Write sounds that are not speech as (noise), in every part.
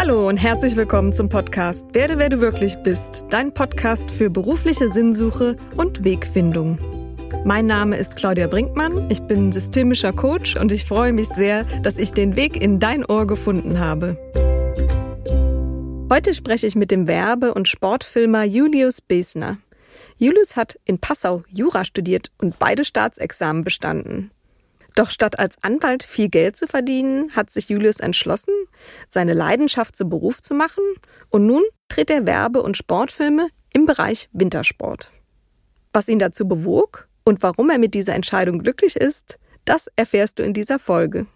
Hallo und herzlich willkommen zum Podcast Werde, wer du wirklich bist, dein Podcast für berufliche Sinnsuche und Wegfindung. Mein Name ist Claudia Brinkmann, ich bin systemischer Coach und ich freue mich sehr, dass ich den Weg in dein Ohr gefunden habe. Heute spreche ich mit dem Werbe- und Sportfilmer Julius Besner. Julius hat in Passau Jura studiert und beide Staatsexamen bestanden. Doch statt als Anwalt viel Geld zu verdienen, hat sich Julius entschlossen, seine Leidenschaft zum Beruf zu machen und nun dreht er Werbe- und Sportfilme im Bereich Wintersport. Was ihn dazu bewog und warum er mit dieser Entscheidung glücklich ist, das erfährst du in dieser Folge.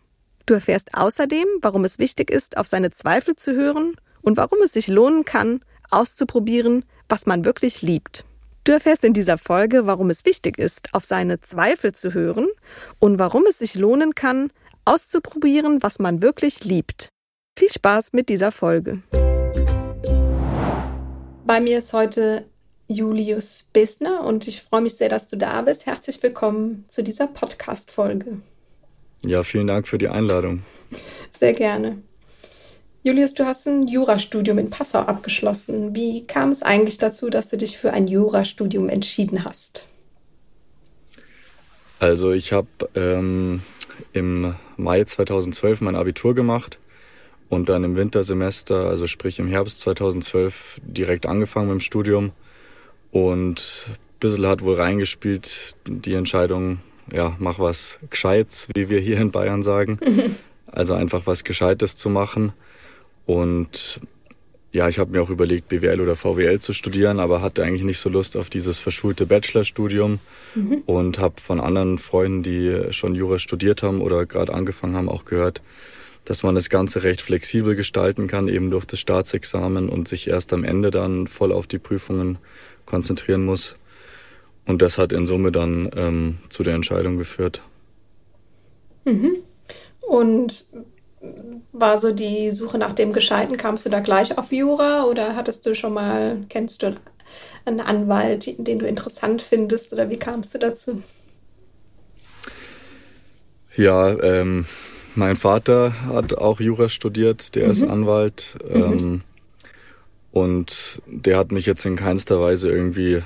Du erfährst außerdem, warum es wichtig ist, auf seine Zweifel zu hören und warum es sich lohnen kann, auszuprobieren, was man wirklich liebt. Du erfährst in dieser Folge, warum es wichtig ist, auf seine Zweifel zu hören und warum es sich lohnen kann, auszuprobieren, was man wirklich liebt. Viel Spaß mit dieser Folge. Bei mir ist heute Julius Bissner und ich freue mich sehr, dass du da bist. Herzlich willkommen zu dieser Podcast-Folge. Ja, vielen Dank für die Einladung. Sehr gerne. Julius, du hast ein Jurastudium in Passau abgeschlossen. Wie kam es eigentlich dazu, dass du dich für ein Jurastudium entschieden hast? Also ich habe ähm, im Mai 2012 mein Abitur gemacht und dann im Wintersemester, also sprich im Herbst 2012, direkt angefangen mit dem Studium. Und ein bisschen hat wohl reingespielt die Entscheidung, ja, mach was Gescheites, wie wir hier in Bayern sagen. (laughs) Also einfach was Gescheites zu machen. Und ja, ich habe mir auch überlegt, BWL oder VWL zu studieren, aber hatte eigentlich nicht so Lust auf dieses verschulte Bachelorstudium mhm. und habe von anderen Freunden, die schon Jura studiert haben oder gerade angefangen haben, auch gehört, dass man das Ganze recht flexibel gestalten kann, eben durch das Staatsexamen und sich erst am Ende dann voll auf die Prüfungen konzentrieren muss. Und das hat in Summe dann ähm, zu der Entscheidung geführt. Mhm. Und war so die Suche nach dem Gescheiten, kamst du da gleich auf Jura oder hattest du schon mal, kennst du einen Anwalt, den du interessant findest oder wie kamst du dazu? Ja, ähm, mein Vater hat auch Jura studiert, der mhm. ist Anwalt mhm. ähm, mhm. und der hat mich jetzt in keinster Weise irgendwie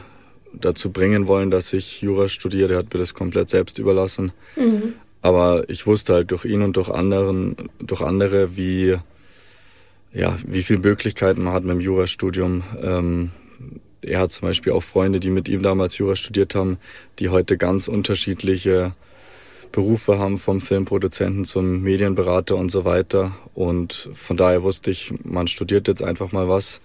dazu bringen wollen, dass ich Jura studiere. Der hat mir das komplett selbst überlassen. Mhm. Aber ich wusste halt durch ihn und durch anderen, durch andere, wie, ja, wie viele Möglichkeiten man hat mit dem Jurastudium. Ähm, er hat zum Beispiel auch Freunde, die mit ihm damals Jura studiert haben, die heute ganz unterschiedliche Berufe haben, vom Filmproduzenten zum Medienberater und so weiter. Und von daher wusste ich, man studiert jetzt einfach mal was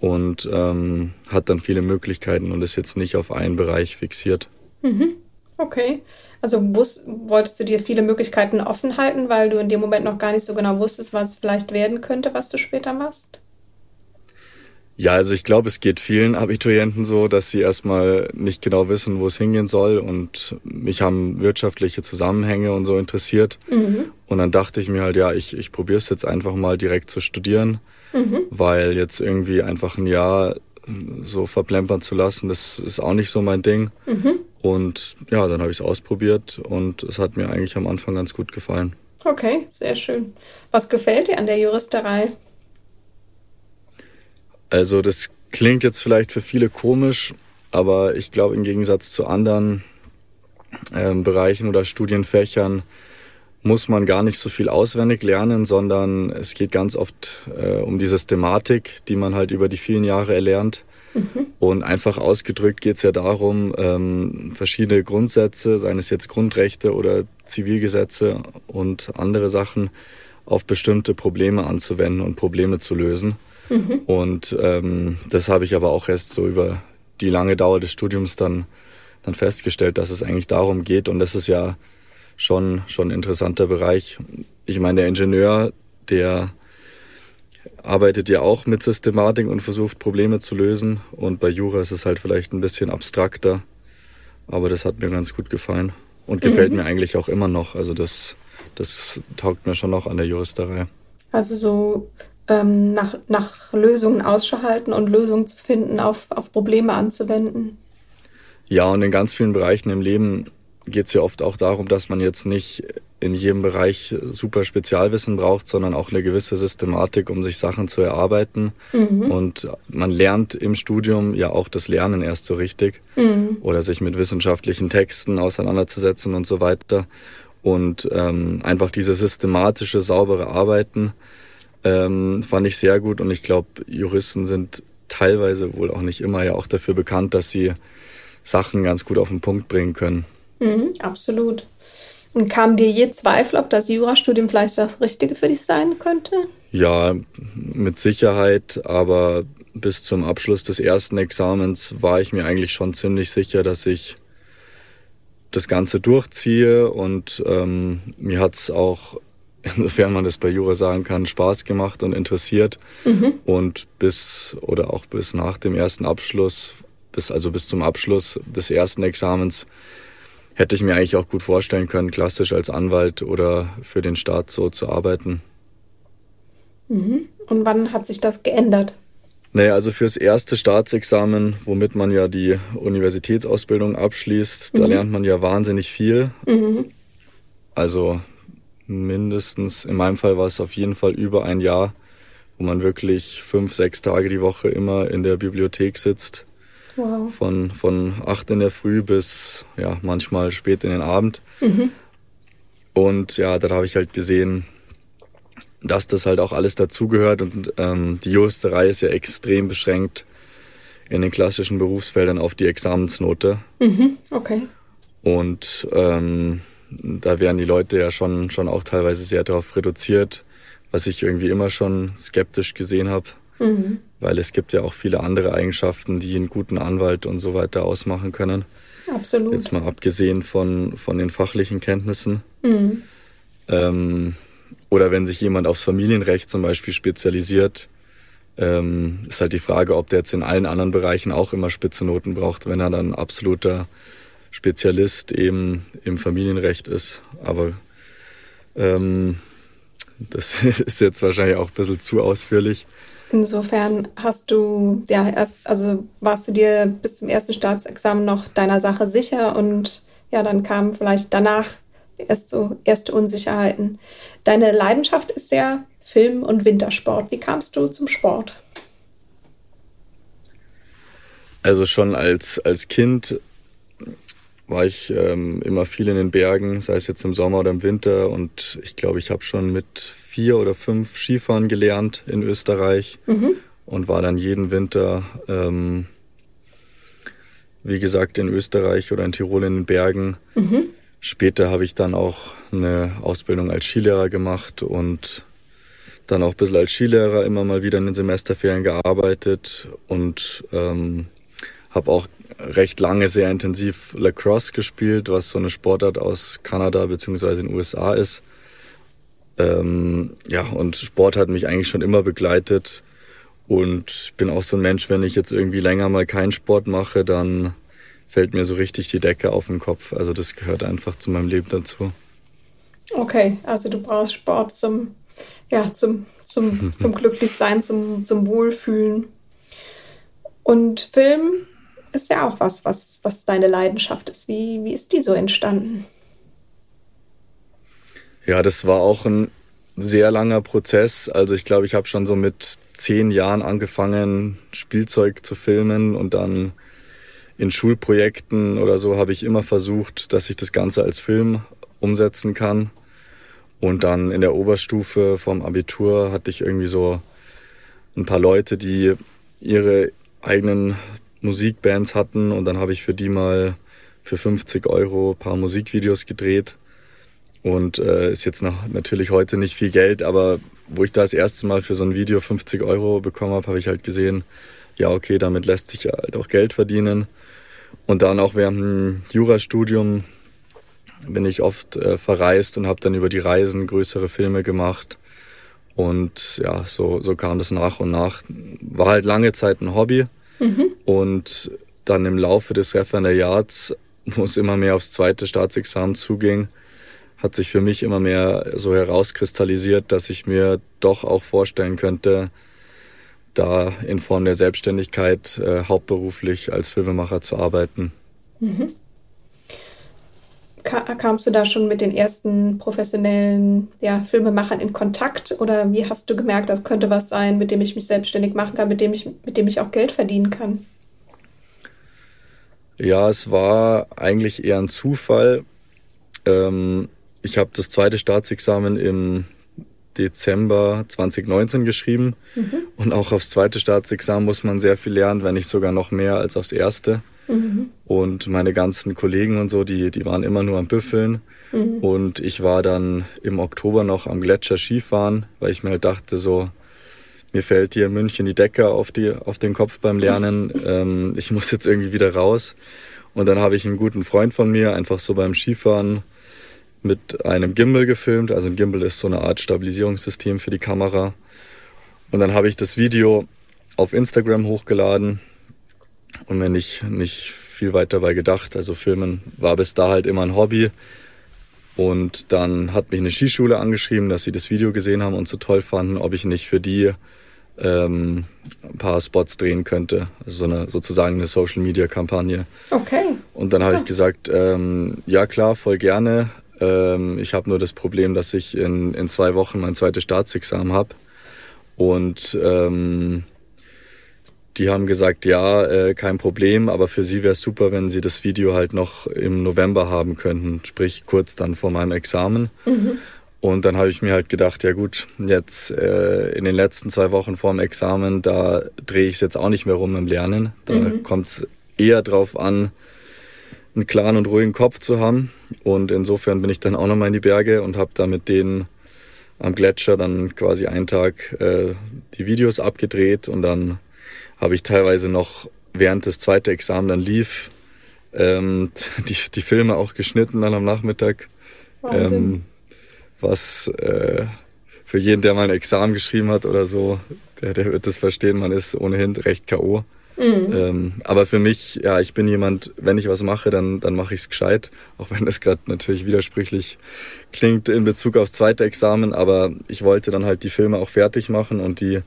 und ähm, hat dann viele Möglichkeiten und ist jetzt nicht auf einen Bereich fixiert. Mhm. Okay. Also wusst, wolltest du dir viele Möglichkeiten offen halten, weil du in dem Moment noch gar nicht so genau wusstest, was es vielleicht werden könnte, was du später machst? Ja, also ich glaube, es geht vielen Abiturienten so, dass sie erstmal nicht genau wissen, wo es hingehen soll. Und mich haben wirtschaftliche Zusammenhänge und so interessiert. Mhm. Und dann dachte ich mir halt, ja, ich, ich probiere es jetzt einfach mal direkt zu studieren, mhm. weil jetzt irgendwie einfach ein Jahr so verplempern zu lassen, das ist auch nicht so mein Ding. Mhm. Und ja, dann habe ich es ausprobiert und es hat mir eigentlich am Anfang ganz gut gefallen. Okay, sehr schön. Was gefällt dir an der Juristerei? Also das klingt jetzt vielleicht für viele komisch, aber ich glaube im Gegensatz zu anderen ähm, Bereichen oder Studienfächern muss man gar nicht so viel auswendig lernen, sondern es geht ganz oft äh, um die Systematik, die man halt über die vielen Jahre erlernt. Und einfach ausgedrückt geht es ja darum, ähm, verschiedene Grundsätze, seien es jetzt Grundrechte oder Zivilgesetze und andere Sachen, auf bestimmte Probleme anzuwenden und Probleme zu lösen. Mhm. Und ähm, das habe ich aber auch erst so über die lange Dauer des Studiums dann, dann festgestellt, dass es eigentlich darum geht. Und das ist ja schon, schon ein interessanter Bereich. Ich meine, der Ingenieur, der arbeitet ja auch mit Systematik und versucht Probleme zu lösen. Und bei Jura ist es halt vielleicht ein bisschen abstrakter. Aber das hat mir ganz gut gefallen und gefällt mhm. mir eigentlich auch immer noch. Also das, das taugt mir schon noch an der Juristerei. Also so ähm, nach, nach Lösungen Ausschau halten und Lösungen zu finden, auf, auf Probleme anzuwenden. Ja, und in ganz vielen Bereichen im Leben geht es ja oft auch darum, dass man jetzt nicht in jedem Bereich super Spezialwissen braucht, sondern auch eine gewisse Systematik, um sich Sachen zu erarbeiten. Mhm. Und man lernt im Studium ja auch das Lernen erst so richtig mhm. oder sich mit wissenschaftlichen Texten auseinanderzusetzen und so weiter. Und ähm, einfach diese systematische, saubere Arbeiten ähm, fand ich sehr gut. Und ich glaube, Juristen sind teilweise wohl auch nicht immer ja auch dafür bekannt, dass sie Sachen ganz gut auf den Punkt bringen können. Mhm, absolut. Und kam dir je Zweifel, ob das Jurastudium vielleicht das Richtige für dich sein könnte? Ja, mit Sicherheit, aber bis zum Abschluss des ersten Examens war ich mir eigentlich schon ziemlich sicher, dass ich das Ganze durchziehe und ähm, mir hat's auch, (laughs) insofern man das bei Jura sagen kann, Spaß gemacht und interessiert. Mhm. Und bis oder auch bis nach dem ersten Abschluss, bis also bis zum Abschluss des ersten Examens hätte ich mir eigentlich auch gut vorstellen können, klassisch als Anwalt oder für den Staat so zu arbeiten. Mhm. Und wann hat sich das geändert? Naja, also fürs erste Staatsexamen, womit man ja die Universitätsausbildung abschließt, mhm. da lernt man ja wahnsinnig viel. Mhm. Also mindestens, in meinem Fall war es auf jeden Fall über ein Jahr, wo man wirklich fünf, sechs Tage die Woche immer in der Bibliothek sitzt Wow. Von, von acht in der Früh bis ja, manchmal spät in den Abend. Mhm. Und ja, da habe ich halt gesehen, dass das halt auch alles dazugehört. Und ähm, die Juristerei ist ja extrem beschränkt in den klassischen Berufsfeldern auf die Examensnote. Mhm. Okay. Und ähm, da werden die Leute ja schon, schon auch teilweise sehr darauf reduziert, was ich irgendwie immer schon skeptisch gesehen habe. Mhm weil es gibt ja auch viele andere Eigenschaften, die einen guten Anwalt und so weiter ausmachen können. Absolut. Jetzt mal abgesehen von, von den fachlichen Kenntnissen. Mhm. Ähm, oder wenn sich jemand aufs Familienrecht zum Beispiel spezialisiert, ähm, ist halt die Frage, ob der jetzt in allen anderen Bereichen auch immer Spitzenoten braucht, wenn er dann absoluter Spezialist eben im Familienrecht ist. Aber ähm, das (laughs) ist jetzt wahrscheinlich auch ein bisschen zu ausführlich. Insofern hast du ja erst, also warst du dir bis zum ersten Staatsexamen noch deiner Sache sicher und ja, dann kamen vielleicht danach erst so erste Unsicherheiten. Deine Leidenschaft ist ja Film und Wintersport. Wie kamst du zum Sport? Also schon als, als Kind war ich ähm, immer viel in den Bergen, sei es jetzt im Sommer oder im Winter. Und ich glaube, ich habe schon mit vier oder fünf Skifahren gelernt in Österreich mhm. und war dann jeden Winter, ähm, wie gesagt, in Österreich oder in Tirol in den Bergen. Mhm. Später habe ich dann auch eine Ausbildung als Skilehrer gemacht und dann auch ein bisschen als Skilehrer immer mal wieder in den Semesterferien gearbeitet und ähm, habe auch recht lange sehr intensiv Lacrosse gespielt, was so eine Sportart aus Kanada bzw. den USA ist. Ähm, ja, und Sport hat mich eigentlich schon immer begleitet. Und ich bin auch so ein Mensch, wenn ich jetzt irgendwie länger mal keinen Sport mache, dann fällt mir so richtig die Decke auf den Kopf. Also das gehört einfach zu meinem Leben dazu. Okay, also du brauchst Sport zum, ja, zum, zum, (laughs) zum Glücklichsein, zum, zum Wohlfühlen. Und Film ist ja auch was, was, was deine Leidenschaft ist. Wie, wie ist die so entstanden? Ja, das war auch ein sehr langer Prozess. Also ich glaube, ich habe schon so mit zehn Jahren angefangen, Spielzeug zu filmen und dann in Schulprojekten oder so habe ich immer versucht, dass ich das Ganze als Film umsetzen kann. Und dann in der Oberstufe vom Abitur hatte ich irgendwie so ein paar Leute, die ihre eigenen Musikbands hatten und dann habe ich für die mal für 50 Euro ein paar Musikvideos gedreht. Und äh, ist jetzt noch natürlich heute nicht viel Geld, aber wo ich da das erste Mal für so ein Video 50 Euro bekommen habe, habe ich halt gesehen, ja, okay, damit lässt sich halt auch Geld verdienen. Und dann auch während dem Jurastudium bin ich oft äh, verreist und habe dann über die Reisen größere Filme gemacht. Und ja, so, so kam das nach und nach. War halt lange Zeit ein Hobby. Mhm. Und dann im Laufe des Referendariats, wo es immer mehr aufs zweite Staatsexamen zuging, hat sich für mich immer mehr so herauskristallisiert, dass ich mir doch auch vorstellen könnte, da in Form der Selbstständigkeit äh, hauptberuflich als Filmemacher zu arbeiten. Mhm. Kamst du da schon mit den ersten professionellen ja, Filmemachern in Kontakt oder wie hast du gemerkt, das könnte was sein, mit dem ich mich selbstständig machen kann, mit dem ich, mit dem ich auch Geld verdienen kann? Ja, es war eigentlich eher ein Zufall. Ähm, ich habe das zweite Staatsexamen im Dezember 2019 geschrieben mhm. und auch aufs zweite Staatsexamen muss man sehr viel lernen, wenn nicht sogar noch mehr als aufs erste. Mhm. Und meine ganzen Kollegen und so, die, die waren immer nur am Büffeln. Mhm. Und ich war dann im Oktober noch am Gletscher Skifahren, weil ich mir halt dachte, so, mir fällt hier in München die Decke auf, die, auf den Kopf beim Lernen. (laughs) ähm, ich muss jetzt irgendwie wieder raus. Und dann habe ich einen guten Freund von mir einfach so beim Skifahren mit einem Gimbal gefilmt. Also ein Gimbal ist so eine Art Stabilisierungssystem für die Kamera. Und dann habe ich das Video auf Instagram hochgeladen und mir nicht, nicht viel weiter dabei gedacht. Also Filmen war bis da halt immer ein Hobby. Und dann hat mich eine Skischule angeschrieben, dass sie das Video gesehen haben und so toll fanden, ob ich nicht für die ähm, ein paar Spots drehen könnte. Also so eine sozusagen eine Social Media Kampagne. Okay. Und dann habe ja. ich gesagt, ähm, ja klar, voll gerne. Ähm, ich habe nur das Problem, dass ich in, in zwei Wochen mein zweites Staatsexamen habe. Und ähm, die haben gesagt, ja, äh, kein Problem, aber für sie wäre es super, wenn sie das Video halt noch im November haben könnten, sprich kurz dann vor meinem Examen. Mhm. Und dann habe ich mir halt gedacht, ja gut, jetzt äh, in den letzten zwei Wochen vor dem Examen, da drehe ich es jetzt auch nicht mehr rum im Lernen. Da mhm. kommt es eher drauf an, einen klaren und ruhigen Kopf zu haben. Und insofern bin ich dann auch nochmal in die Berge und habe da mit denen am Gletscher dann quasi einen Tag äh, die Videos abgedreht und dann habe ich teilweise noch während das zweite Examen dann lief, ähm, die, die Filme auch geschnitten dann am Nachmittag. Ähm, was äh, für jeden, der mal ein Examen geschrieben hat oder so, der, der wird das verstehen, man ist ohnehin recht K.O. Mhm. Ähm, aber für mich, ja, ich bin jemand, wenn ich was mache, dann, dann mache ich es gescheit. Auch wenn das gerade natürlich widersprüchlich klingt in Bezug aufs zweite Examen. Aber ich wollte dann halt die Filme auch fertig machen und die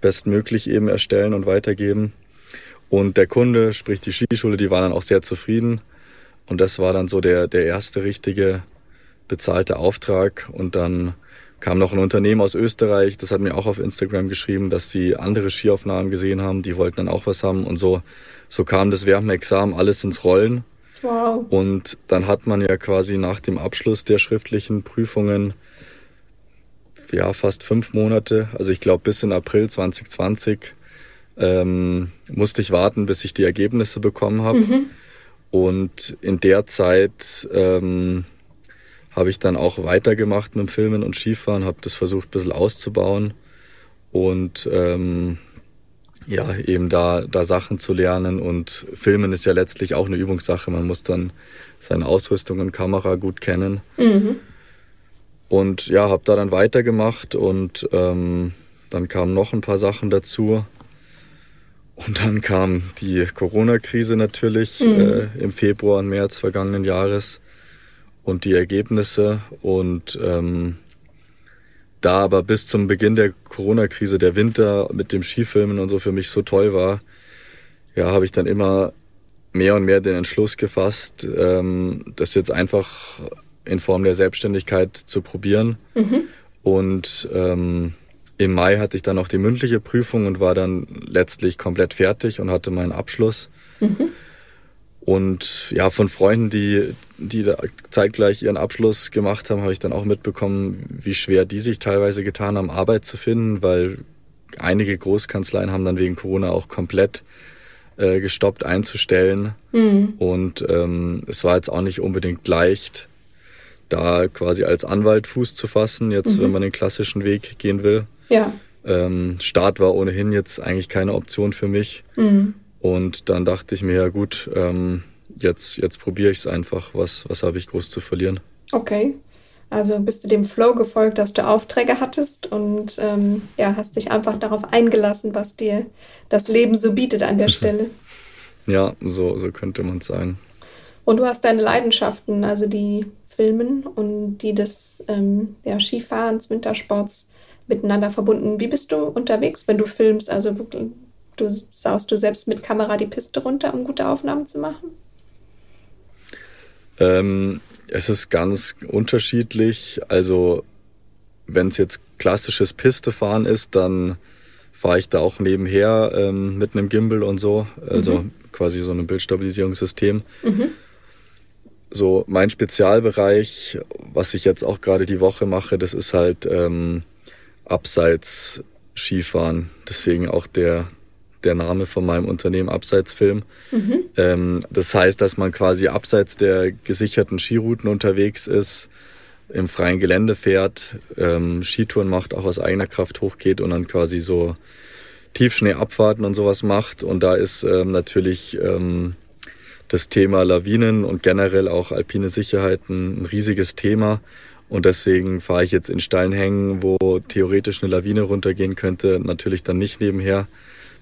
bestmöglich eben erstellen und weitergeben. Und der Kunde, sprich die Skischule, die waren dann auch sehr zufrieden. Und das war dann so der, der erste richtige bezahlte Auftrag. Und dann kam noch ein Unternehmen aus Österreich, das hat mir auch auf Instagram geschrieben, dass sie andere Skiaufnahmen gesehen haben, die wollten dann auch was haben. Und so, so kam das während dem Examen alles ins Rollen. Wow. Und dann hat man ja quasi nach dem Abschluss der schriftlichen Prüfungen ja, fast fünf Monate, also ich glaube bis in April 2020, ähm, musste ich warten, bis ich die Ergebnisse bekommen habe. Mhm. Und in der Zeit ähm, habe ich dann auch weitergemacht mit dem Filmen und Skifahren, habe das versucht ein bisschen auszubauen und ähm, ja, eben da, da Sachen zu lernen. Und Filmen ist ja letztlich auch eine Übungssache. Man muss dann seine Ausrüstung und Kamera gut kennen. Mhm. Und ja, habe da dann weitergemacht und ähm, dann kamen noch ein paar Sachen dazu. Und dann kam die Corona-Krise natürlich mhm. äh, im Februar und März vergangenen Jahres und die Ergebnisse. Und ähm, da aber bis zum Beginn der Corona-Krise der Winter mit dem Skifilmen und so für mich so toll war, ja, habe ich dann immer mehr und mehr den Entschluss gefasst, ähm, das jetzt einfach in Form der Selbstständigkeit zu probieren. Mhm. Und ähm, im Mai hatte ich dann auch die mündliche Prüfung und war dann letztlich komplett fertig und hatte meinen Abschluss. Mhm. Und ja, von Freunden, die, die da zeitgleich ihren Abschluss gemacht haben, habe ich dann auch mitbekommen, wie schwer die sich teilweise getan haben, Arbeit zu finden, weil einige Großkanzleien haben dann wegen Corona auch komplett äh, gestoppt einzustellen. Mhm. Und ähm, es war jetzt auch nicht unbedingt leicht, da quasi als Anwalt Fuß zu fassen, jetzt mhm. wenn man den klassischen Weg gehen will. Ja. Ähm, Start war ohnehin jetzt eigentlich keine Option für mich. Mhm. Und dann dachte ich mir, ja gut, ähm, jetzt, jetzt probiere ich es einfach. Was, was habe ich groß zu verlieren? Okay. Also bist du dem Flow gefolgt, dass du Aufträge hattest und ähm, ja, hast dich einfach darauf eingelassen, was dir das Leben so bietet an der (laughs) Stelle. Ja, so, so könnte man sagen. Und du hast deine Leidenschaften, also die Filmen und die des ähm, ja, Skifahrens, Wintersports miteinander verbunden. Wie bist du unterwegs, wenn du filmst? Also du saust du selbst mit Kamera die Piste runter, um gute Aufnahmen zu machen? Ähm, Es ist ganz unterschiedlich. Also wenn es jetzt klassisches Pistefahren ist, dann fahre ich da auch nebenher ähm, mit einem Gimbal und so. Also mhm. quasi so ein Bildstabilisierungssystem. Mhm. So mein Spezialbereich, was ich jetzt auch gerade die Woche mache, das ist halt ähm, Abseits Skifahren. Deswegen auch der, der Name von meinem Unternehmen Abseitsfilm. Mhm. Ähm, das heißt, dass man quasi abseits der gesicherten Skirouten unterwegs ist, im freien Gelände fährt, ähm, Skitouren macht, auch aus eigener Kraft hochgeht und dann quasi so Tiefschneeabfahrten und sowas macht. Und da ist ähm, natürlich ähm, das Thema Lawinen und generell auch alpine Sicherheiten ein riesiges Thema. Und deswegen fahre ich jetzt in steilen Hängen, wo theoretisch eine Lawine runtergehen könnte, natürlich dann nicht nebenher.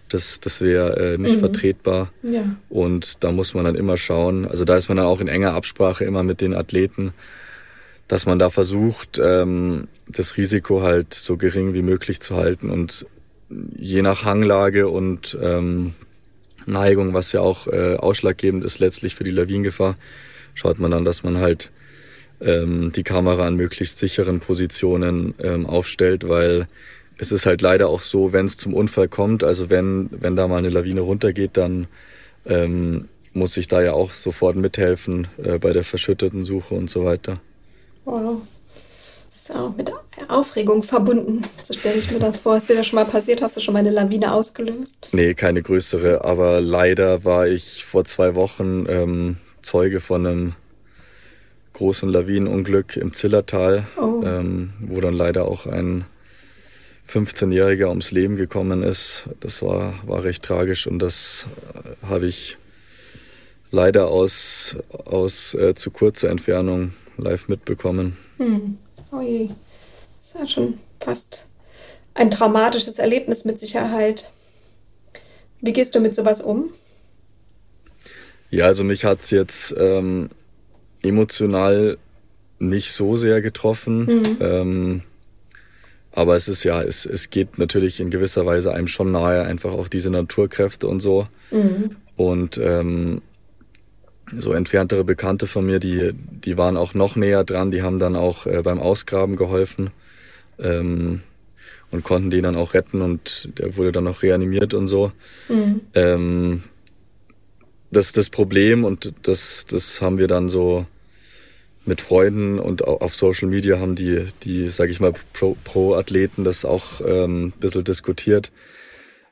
Das, das wäre äh, nicht mhm. vertretbar. Ja. Und da muss man dann immer schauen. Also da ist man dann auch in enger Absprache immer mit den Athleten, dass man da versucht, ähm, das Risiko halt so gering wie möglich zu halten. Und je nach Hanglage und ähm, Neigung, was ja auch äh, ausschlaggebend ist letztlich für die Lawinengefahr, schaut man dann, dass man halt ähm, die Kamera an möglichst sicheren Positionen ähm, aufstellt, weil es ist halt leider auch so, wenn es zum Unfall kommt, also wenn, wenn da mal eine Lawine runtergeht, dann ähm, muss ich da ja auch sofort mithelfen äh, bei der verschütteten Suche und so weiter. Das ist ja auch mit Aufregung verbunden. So stelle ich mir das vor. Ist dir das schon mal passiert? Hast du schon mal eine Lawine ausgelöst? Nee, keine größere. Aber leider war ich vor zwei Wochen ähm, Zeuge von einem großen Lawinenunglück im Zillertal, oh. ähm, wo dann leider auch ein 15-Jähriger ums Leben gekommen ist. Das war, war recht tragisch und das äh, habe ich leider aus, aus äh, zu kurzer Entfernung live mitbekommen. Hm. Oh je. Das ist ja schon fast ein traumatisches Erlebnis mit Sicherheit. Wie gehst du mit sowas um? Ja, also mich hat es jetzt ähm, emotional nicht so sehr getroffen. Mhm. Ähm, aber es ist ja, es, es geht natürlich in gewisser Weise einem schon nahe, einfach auch diese Naturkräfte und so. Mhm. Und ähm, so entferntere Bekannte von mir, die, die waren auch noch näher dran, die haben dann auch äh, beim Ausgraben geholfen ähm, und konnten den dann auch retten und der wurde dann auch reanimiert und so. Mhm. Ähm, das das Problem und das, das haben wir dann so mit Freunden und auf Social Media haben die, die sage ich mal, Pro-Athleten das auch ähm, ein bisschen diskutiert.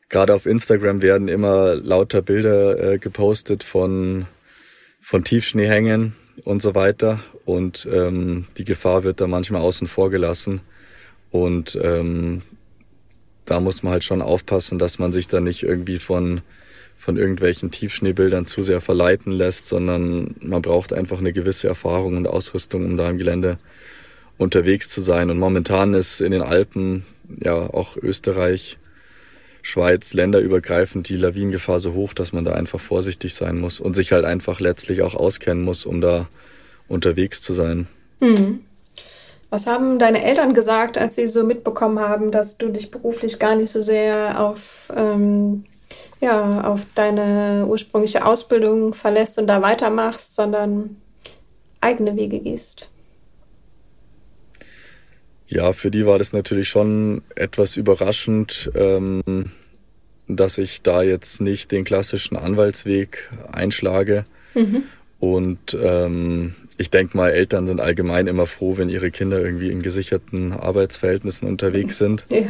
Gerade auf Instagram werden immer lauter Bilder äh, gepostet von, von Tiefschneehängen und so weiter. Und ähm, die Gefahr wird da manchmal außen vor gelassen. Und ähm, da muss man halt schon aufpassen, dass man sich da nicht irgendwie von von irgendwelchen Tiefschneebildern zu sehr verleiten lässt, sondern man braucht einfach eine gewisse Erfahrung und Ausrüstung, um da im Gelände unterwegs zu sein. Und momentan ist in den Alpen, ja auch Österreich, Schweiz, länderübergreifend die Lawinengefahr so hoch, dass man da einfach vorsichtig sein muss und sich halt einfach letztlich auch auskennen muss, um da unterwegs zu sein. Hm. Was haben deine Eltern gesagt, als sie so mitbekommen haben, dass du dich beruflich gar nicht so sehr auf ähm, ja, auf deine ursprüngliche Ausbildung verlässt und da weitermachst, sondern eigene Wege gehst. Ja, für die war das natürlich schon etwas überraschend, ähm, dass ich da jetzt nicht den klassischen Anwaltsweg einschlage. Mhm. Und ähm, ich denke mal, Eltern sind allgemein immer froh, wenn ihre Kinder irgendwie in gesicherten Arbeitsverhältnissen unterwegs sind. Ja.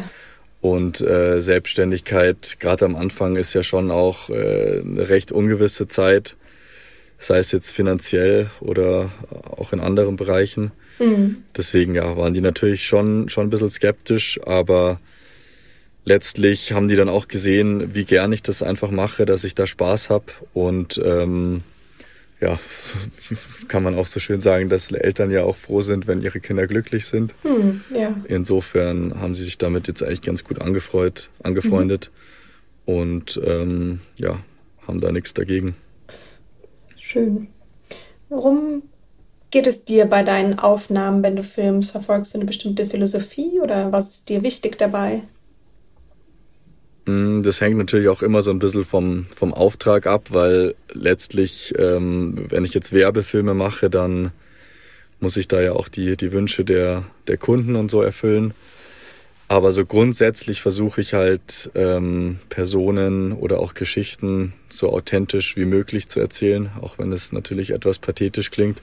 Und äh, Selbstständigkeit, gerade am Anfang, ist ja schon auch äh, eine recht ungewisse Zeit, sei es jetzt finanziell oder auch in anderen Bereichen. Mhm. Deswegen ja, waren die natürlich schon, schon ein bisschen skeptisch, aber letztlich haben die dann auch gesehen, wie gern ich das einfach mache, dass ich da Spaß habe und ähm, ja, (laughs) kann man auch so schön sagen, dass Eltern ja auch froh sind, wenn ihre Kinder glücklich sind. Hm, ja. Insofern haben sie sich damit jetzt eigentlich ganz gut angefreut, angefreundet mhm. und ähm, ja, haben da nichts dagegen. Schön. Worum geht es dir bei deinen Aufnahmen, wenn du filmst? Verfolgst du eine bestimmte Philosophie oder was ist dir wichtig dabei? Mm, das hängt natürlich auch immer so ein bisschen vom, vom Auftrag ab, weil letztlich, ähm, wenn ich jetzt Werbefilme mache, dann muss ich da ja auch die, die Wünsche der, der Kunden und so erfüllen. Aber so grundsätzlich versuche ich halt ähm, Personen oder auch Geschichten so authentisch wie möglich zu erzählen, auch wenn es natürlich etwas pathetisch klingt.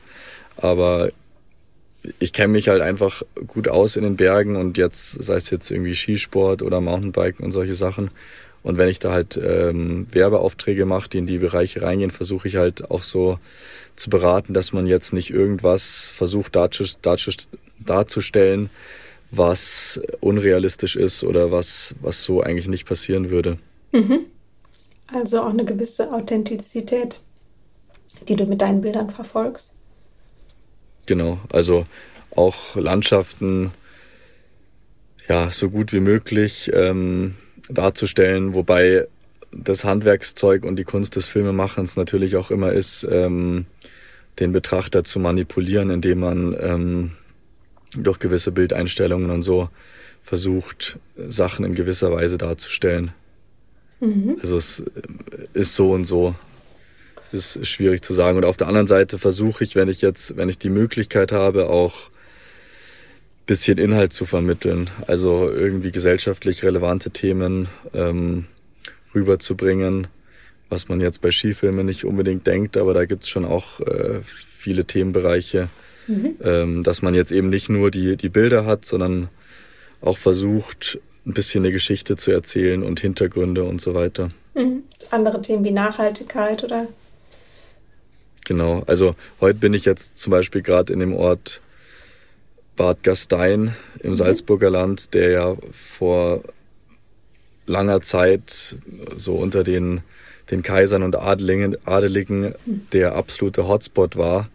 Aber ich kenne mich halt einfach gut aus in den Bergen und jetzt, sei es jetzt irgendwie Skisport oder Mountainbiken und solche Sachen. Und wenn ich da halt ähm, Werbeaufträge mache, die in die Bereiche reingehen, versuche ich halt auch so zu beraten, dass man jetzt nicht irgendwas versucht darzustellen, was unrealistisch ist oder was, was so eigentlich nicht passieren würde. Mhm. Also auch eine gewisse Authentizität, die du mit deinen Bildern verfolgst. Genau, also auch Landschaften ja so gut wie möglich ähm, darzustellen, wobei das Handwerkszeug und die Kunst des Filmemachens natürlich auch immer ist, ähm, den Betrachter zu manipulieren, indem man ähm, durch gewisse Bildeinstellungen und so versucht, Sachen in gewisser Weise darzustellen. Mhm. Also es ist so und so. Ist schwierig zu sagen. Und auf der anderen Seite versuche ich, wenn ich jetzt, wenn ich die Möglichkeit habe, auch bisschen Inhalt zu vermitteln. Also irgendwie gesellschaftlich relevante Themen ähm, rüberzubringen, was man jetzt bei Skifilmen nicht unbedingt denkt, aber da gibt es schon auch äh, viele Themenbereiche, Mhm. Ähm, dass man jetzt eben nicht nur die, die Bilder hat, sondern auch versucht, ein bisschen eine Geschichte zu erzählen und Hintergründe und so weiter. Mhm. Andere Themen wie Nachhaltigkeit oder? Genau, also heute bin ich jetzt zum Beispiel gerade in dem Ort Bad Gastein im mhm. Salzburger Land, der ja vor langer Zeit so unter den, den Kaisern und Adeligen, Adeligen mhm. der absolute Hotspot war.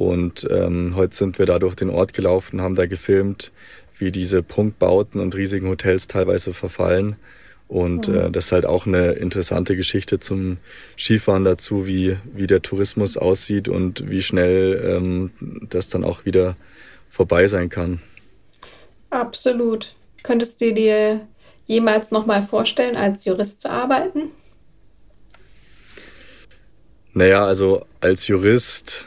Und ähm, heute sind wir da durch den Ort gelaufen, haben da gefilmt, wie diese Prunkbauten und riesigen Hotels teilweise verfallen. Und mhm. äh, das ist halt auch eine interessante Geschichte zum Skifahren dazu, wie, wie der Tourismus aussieht und wie schnell ähm, das dann auch wieder vorbei sein kann. Absolut. Könntest du dir jemals nochmal vorstellen, als Jurist zu arbeiten? Naja, also als Jurist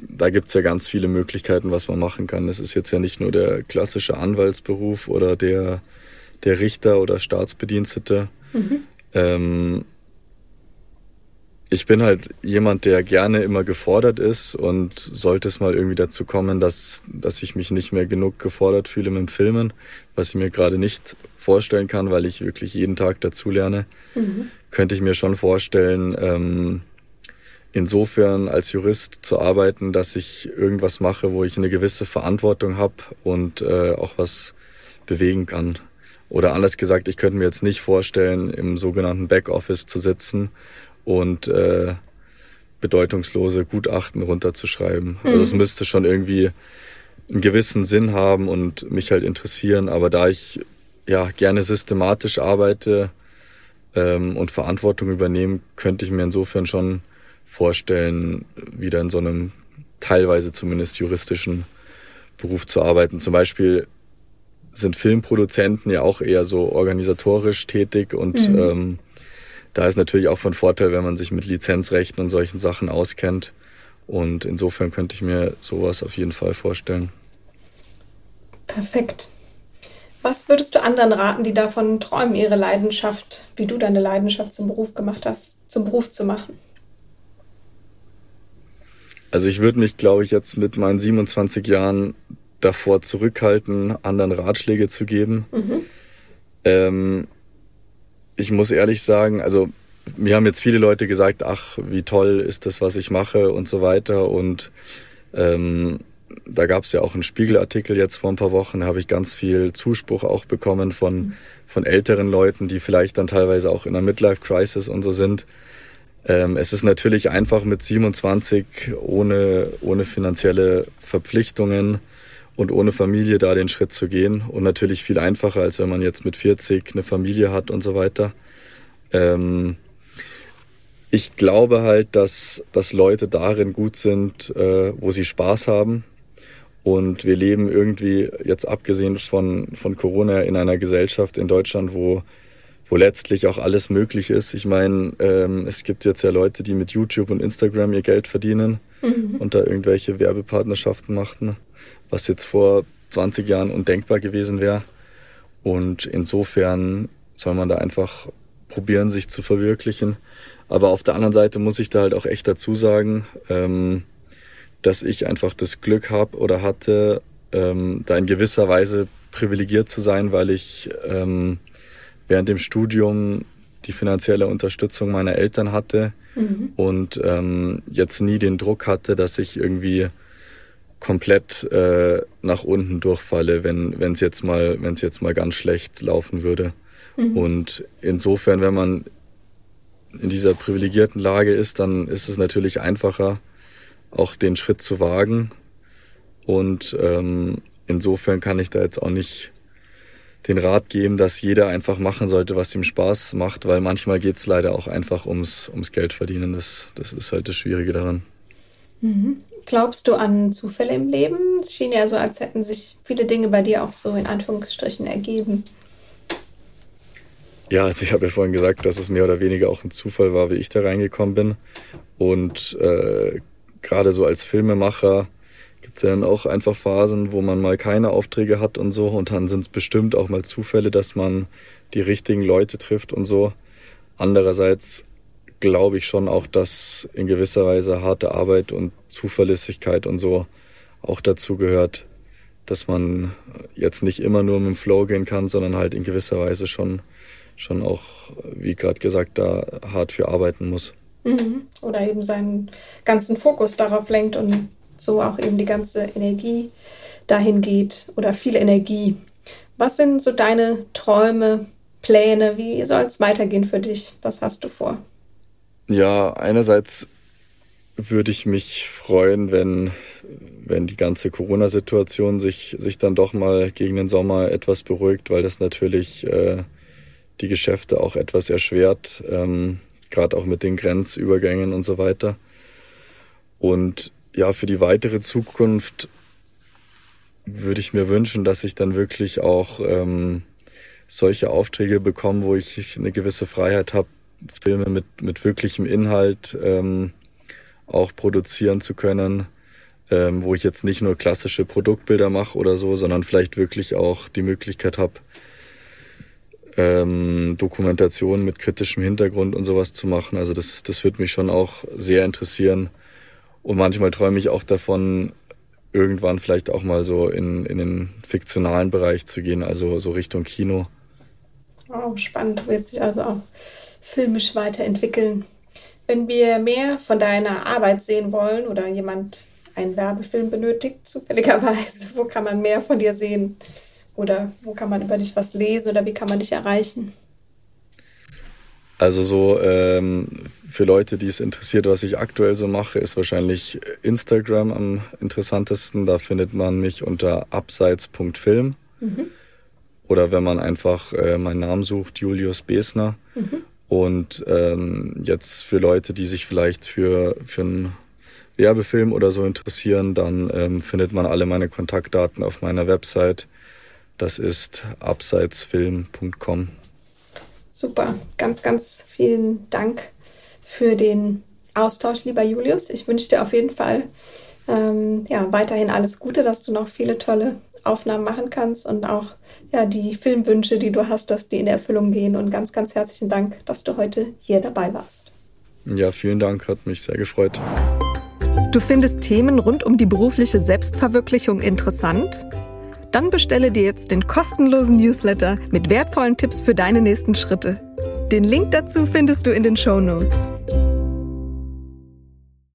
da gibt es ja ganz viele Möglichkeiten, was man machen kann. Es ist jetzt ja nicht nur der klassische Anwaltsberuf oder der, der Richter oder Staatsbedienstete. Mhm. Ähm, ich bin halt jemand, der gerne immer gefordert ist und sollte es mal irgendwie dazu kommen, dass, dass ich mich nicht mehr genug gefordert fühle mit dem Filmen, was ich mir gerade nicht vorstellen kann, weil ich wirklich jeden Tag dazulerne, mhm. könnte ich mir schon vorstellen, ähm, insofern als Jurist zu arbeiten, dass ich irgendwas mache, wo ich eine gewisse Verantwortung habe und äh, auch was bewegen kann. Oder anders gesagt, ich könnte mir jetzt nicht vorstellen, im sogenannten Backoffice zu sitzen und äh, bedeutungslose Gutachten runterzuschreiben. Mhm. Also es mhm. müsste schon irgendwie einen gewissen Sinn haben und mich halt interessieren. Aber da ich ja gerne systematisch arbeite ähm, und Verantwortung übernehme, könnte ich mir insofern schon vorstellen, wieder in so einem teilweise zumindest juristischen Beruf zu arbeiten. Zum Beispiel sind Filmproduzenten ja auch eher so organisatorisch tätig und mhm. ähm, da ist natürlich auch von Vorteil, wenn man sich mit Lizenzrechten und solchen Sachen auskennt. Und insofern könnte ich mir sowas auf jeden Fall vorstellen. Perfekt. Was würdest du anderen raten, die davon träumen, ihre Leidenschaft, wie du deine Leidenschaft zum Beruf gemacht hast, zum Beruf zu machen? Also ich würde mich, glaube ich, jetzt mit meinen 27 Jahren davor zurückhalten, anderen Ratschläge zu geben. Mhm. Ähm, ich muss ehrlich sagen, also mir haben jetzt viele Leute gesagt, ach, wie toll ist das, was ich mache und so weiter. Und ähm, da gab es ja auch einen Spiegelartikel jetzt vor ein paar Wochen, da habe ich ganz viel Zuspruch auch bekommen von, mhm. von älteren Leuten, die vielleicht dann teilweise auch in einer Midlife-Crisis und so sind ähm, es ist natürlich einfach mit 27 ohne, ohne finanzielle Verpflichtungen und ohne Familie da den Schritt zu gehen. Und natürlich viel einfacher, als wenn man jetzt mit 40 eine Familie hat und so weiter. Ähm, ich glaube halt, dass, dass Leute darin gut sind, äh, wo sie Spaß haben. Und wir leben irgendwie, jetzt abgesehen von, von Corona, in einer Gesellschaft in Deutschland, wo wo letztlich auch alles möglich ist. Ich meine, ähm, es gibt jetzt ja Leute, die mit YouTube und Instagram ihr Geld verdienen. mhm. und da irgendwelche Werbepartnerschaften machten, was jetzt vor 20 Jahren undenkbar gewesen wäre. Und insofern soll man da einfach probieren, sich zu verwirklichen. Aber auf der anderen Seite muss ich da halt auch echt dazu sagen, ähm, dass ich einfach das Glück habe oder hatte, ähm, da in gewisser Weise privilegiert zu sein, weil ich ähm, während dem Studium die finanzielle Unterstützung meiner Eltern hatte mhm. und ähm, jetzt nie den Druck hatte, dass ich irgendwie komplett äh, nach unten durchfalle, wenn es jetzt mal wenn es jetzt mal ganz schlecht laufen würde. Mhm. Und insofern, wenn man in dieser privilegierten Lage ist, dann ist es natürlich einfacher, auch den Schritt zu wagen. Und ähm, insofern kann ich da jetzt auch nicht den Rat geben, dass jeder einfach machen sollte, was ihm Spaß macht, weil manchmal geht es leider auch einfach ums, ums Geld verdienen. Das, das ist halt das Schwierige daran. Mhm. Glaubst du an Zufälle im Leben? Es schien ja so, als hätten sich viele Dinge bei dir auch so in Anführungsstrichen ergeben. Ja, also ich habe ja vorhin gesagt, dass es mehr oder weniger auch ein Zufall war, wie ich da reingekommen bin. Und äh, gerade so als Filmemacher es ja dann auch einfach Phasen, wo man mal keine Aufträge hat und so. Und dann sind es bestimmt auch mal Zufälle, dass man die richtigen Leute trifft und so. Andererseits glaube ich schon auch, dass in gewisser Weise harte Arbeit und Zuverlässigkeit und so auch dazu gehört, dass man jetzt nicht immer nur mit dem Flow gehen kann, sondern halt in gewisser Weise schon schon auch, wie gerade gesagt, da hart für arbeiten muss. Mhm. Oder eben seinen ganzen Fokus darauf lenkt und so auch eben die ganze Energie dahin geht oder viel Energie. Was sind so deine Träume, Pläne? Wie soll es weitergehen für dich? Was hast du vor? Ja, einerseits würde ich mich freuen, wenn, wenn die ganze Corona-Situation sich, sich dann doch mal gegen den Sommer etwas beruhigt, weil das natürlich äh, die Geschäfte auch etwas erschwert, ähm, gerade auch mit den Grenzübergängen und so weiter. Und ja, für die weitere Zukunft würde ich mir wünschen, dass ich dann wirklich auch ähm, solche Aufträge bekomme, wo ich eine gewisse Freiheit habe, Filme mit, mit wirklichem Inhalt ähm, auch produzieren zu können, ähm, wo ich jetzt nicht nur klassische Produktbilder mache oder so, sondern vielleicht wirklich auch die Möglichkeit habe, ähm, Dokumentation mit kritischem Hintergrund und sowas zu machen. Also das, das würde mich schon auch sehr interessieren. Und manchmal träume ich auch davon, irgendwann vielleicht auch mal so in, in den fiktionalen Bereich zu gehen, also so Richtung Kino. Oh, spannend. Wird sich also auch filmisch weiterentwickeln. Wenn wir mehr von deiner Arbeit sehen wollen oder jemand einen Werbefilm benötigt, zufälligerweise, wo kann man mehr von dir sehen? Oder wo kann man über dich was lesen oder wie kann man dich erreichen? Also so ähm, für Leute, die es interessiert, was ich aktuell so mache, ist wahrscheinlich Instagram am interessantesten. Da findet man mich unter abseits.film. Mhm. Oder wenn man einfach äh, meinen Namen sucht, Julius Besner. Mhm. Und ähm, jetzt für Leute, die sich vielleicht für, für einen Werbefilm oder so interessieren, dann ähm, findet man alle meine Kontaktdaten auf meiner Website das ist abseitsfilm.com. Super, ganz, ganz vielen Dank für den Austausch, lieber Julius. Ich wünsche dir auf jeden Fall ähm, ja, weiterhin alles Gute, dass du noch viele tolle Aufnahmen machen kannst und auch ja, die Filmwünsche, die du hast, dass die in Erfüllung gehen. Und ganz, ganz herzlichen Dank, dass du heute hier dabei warst. Ja, vielen Dank, hat mich sehr gefreut. Du findest Themen rund um die berufliche Selbstverwirklichung interessant? Dann bestelle dir jetzt den kostenlosen Newsletter mit wertvollen Tipps für deine nächsten Schritte. Den Link dazu findest du in den Show Notes.